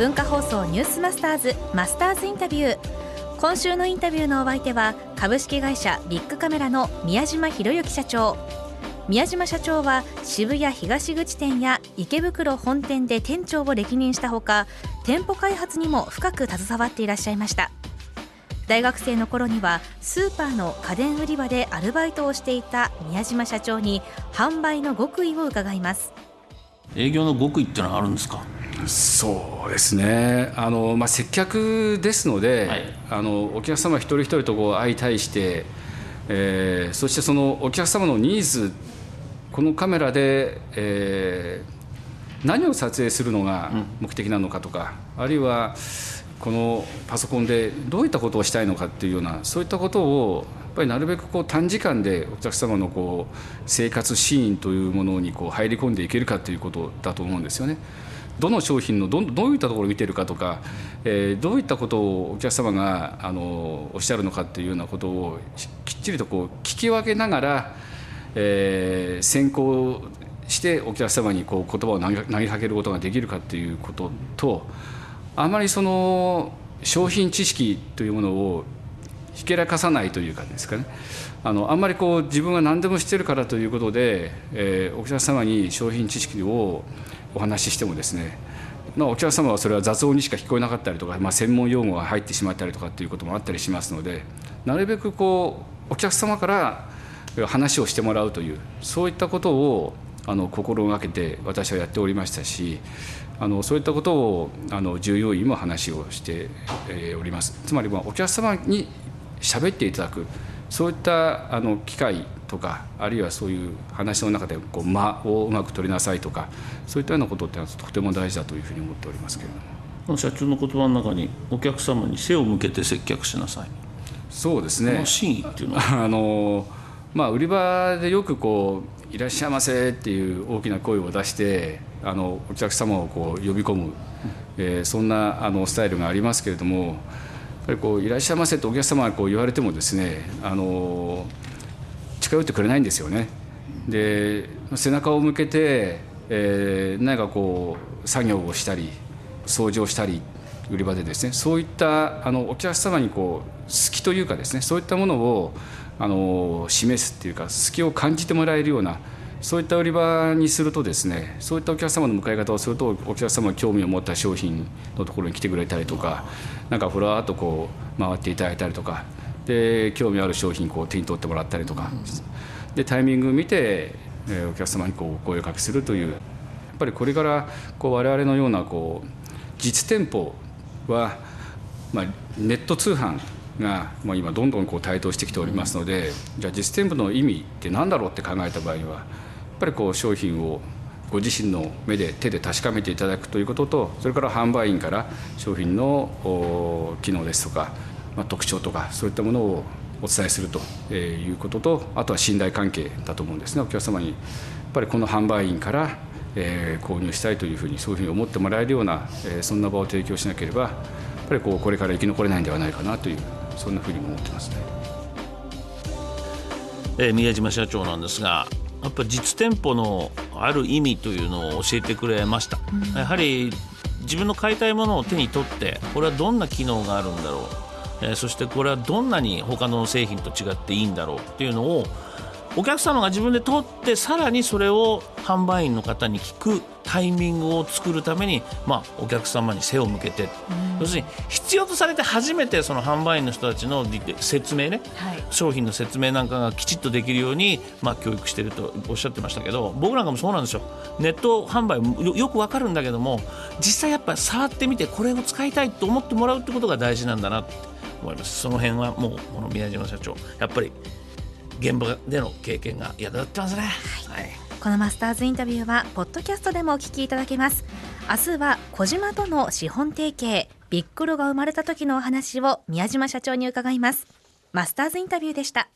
文化放送ニュースマスターズマスターズインタビュー。今週のインタビューのお相手は株式会社ビッグカメラの宮島博之社長。宮島社長は渋谷東口店や池袋本店で店長を歴任したほか店舗開発にも深く携わっていらっしゃいました。大学生の頃にはスーパーの家電売り場でアルバイトをしていた宮島社長に販売の極意を伺います。営業の極意ってのはあるんですか？そうですね。あの、まあ、接客ですので、はい、あのお客様一人一人とこう相対して、えー、そしてそのお客様のニーズこのカメラで、えー、何を撮影するのが目的なのかとか、うん、あるいはこのパソコンでどういったことをしたいのかっていうようなそういったことをやっぱりなるべくこう短時間でお客様のこう生活シーンというものにこう入り込んでいけるかということだと思うんですよね。どの商品のどどういったところを見てるかとか、えー、どういったことをお客様があのおっしゃるのかっていうようなことをきっちりとこう聞き分けながら、えー、先行してお客様にこう言葉を投げかけることができるかっていうこととあまりその商品知識というものをひけらかさないというかですかね。あのあんまりこう自分は何でも知ってるからということで、えー、お客様に商品知識をお話ししてもですね、まあ、お客様はそれは雑音にしか聞こえなかったりとか、まあ、専門用語が入ってしまったりとかっていうこともあったりしますのでなるべくこうお客様から話をしてもらうというそういったことをあの心がけて私はやっておりましたしあのそういったことをあの従業員も話をして、え、おります。つまりまあお客様に喋っていただくそういったあの機会とかあるいはそういう話の中でこう間をうまく取りなさいとかそういったようなことってのはとても大事だというふうに思っておりますけれども。社長の言葉の中にお客様に背を向けて接客しなさい。そうですね。真意っていうのは？あのまあ売り場でよくこう「いらっしゃいませ」っていう大きな声を出してあのお客様をこう呼び込む、えー、そんなあのスタイルがありますけれどもやっぱりこう「いらっしゃいませ」とお客様がこう言われてもですねあの近寄ってくれないんですよね。で背中を向けて、えー、何かこう作業をしたり掃除をしたり売り場でですねそういったあのお客様にこう好きというかですねそういったものをあの示すっていうか好きを感じてもらえるようなそういった売り場にするとですねそういったお客様の迎え方をするとお客様が興味を持った商品のところに来てくれたりとかなんかふらっとこう回っていただいたりとかで興味ある商品こう手に取ってもらったりとか、でタイミングを見て、えお客様にこうお声をかけするという。やっぱりこれからこう我々のようなこう実店舗は、まあ、ネット通販が、まあ、今どんどんこう台頭してきておりますので、じゃあ実店舗の意味って何だろうって考えた場合はやっぱりこう商品をご自身の目で手で確かめていただくということとそれから販売員から商品の機能ですとかまあ、特徴とかそういったものをお伝えするということとあとは信頼関係だと思うんですねお客様にやっぱりこの販売員から、えー、購入したいというふうにそういうふうに思ってもらえるような、えー、そんな場を提供しなければやっぱりこうこれから生き残れないんではないかなというそんなふうに思ってますね、えー、宮島社長なんですがやっぱ実店舗のある意味というのを教えてくれました、うん、やはり自分の買いたいものを手に取ってこれはどんな機能があるんだろうえー、そしてこれはどんなに他の製品と違っていいんだろうっていうのをお客様が自分で取ってさらにそれを販売員の方に聞くタイミングを作るために、まあ、お客様に背を向けて、要するに必要とされて初めてその販売員の人たちの説明ね、はい、商品の説明なんかがきちっとできるように、まあ、教育しているとおっしゃってましたけど僕なんかもそうなんですよ。ネット販売よくわかるんだけども実際やっぱ触ってみてこれを使いたいと思ってもらうってことが大事なんだなって思います。その辺はもうこの宮島社長やっぱり現場での経験が役立ってますね、はい、はい、このマスターズインタビューはポッドキャストでもお聞きいただけます。明日は小島との資本提携ビックロが生まれた時のお話を宮島社長に伺います。マスターズインタビューでした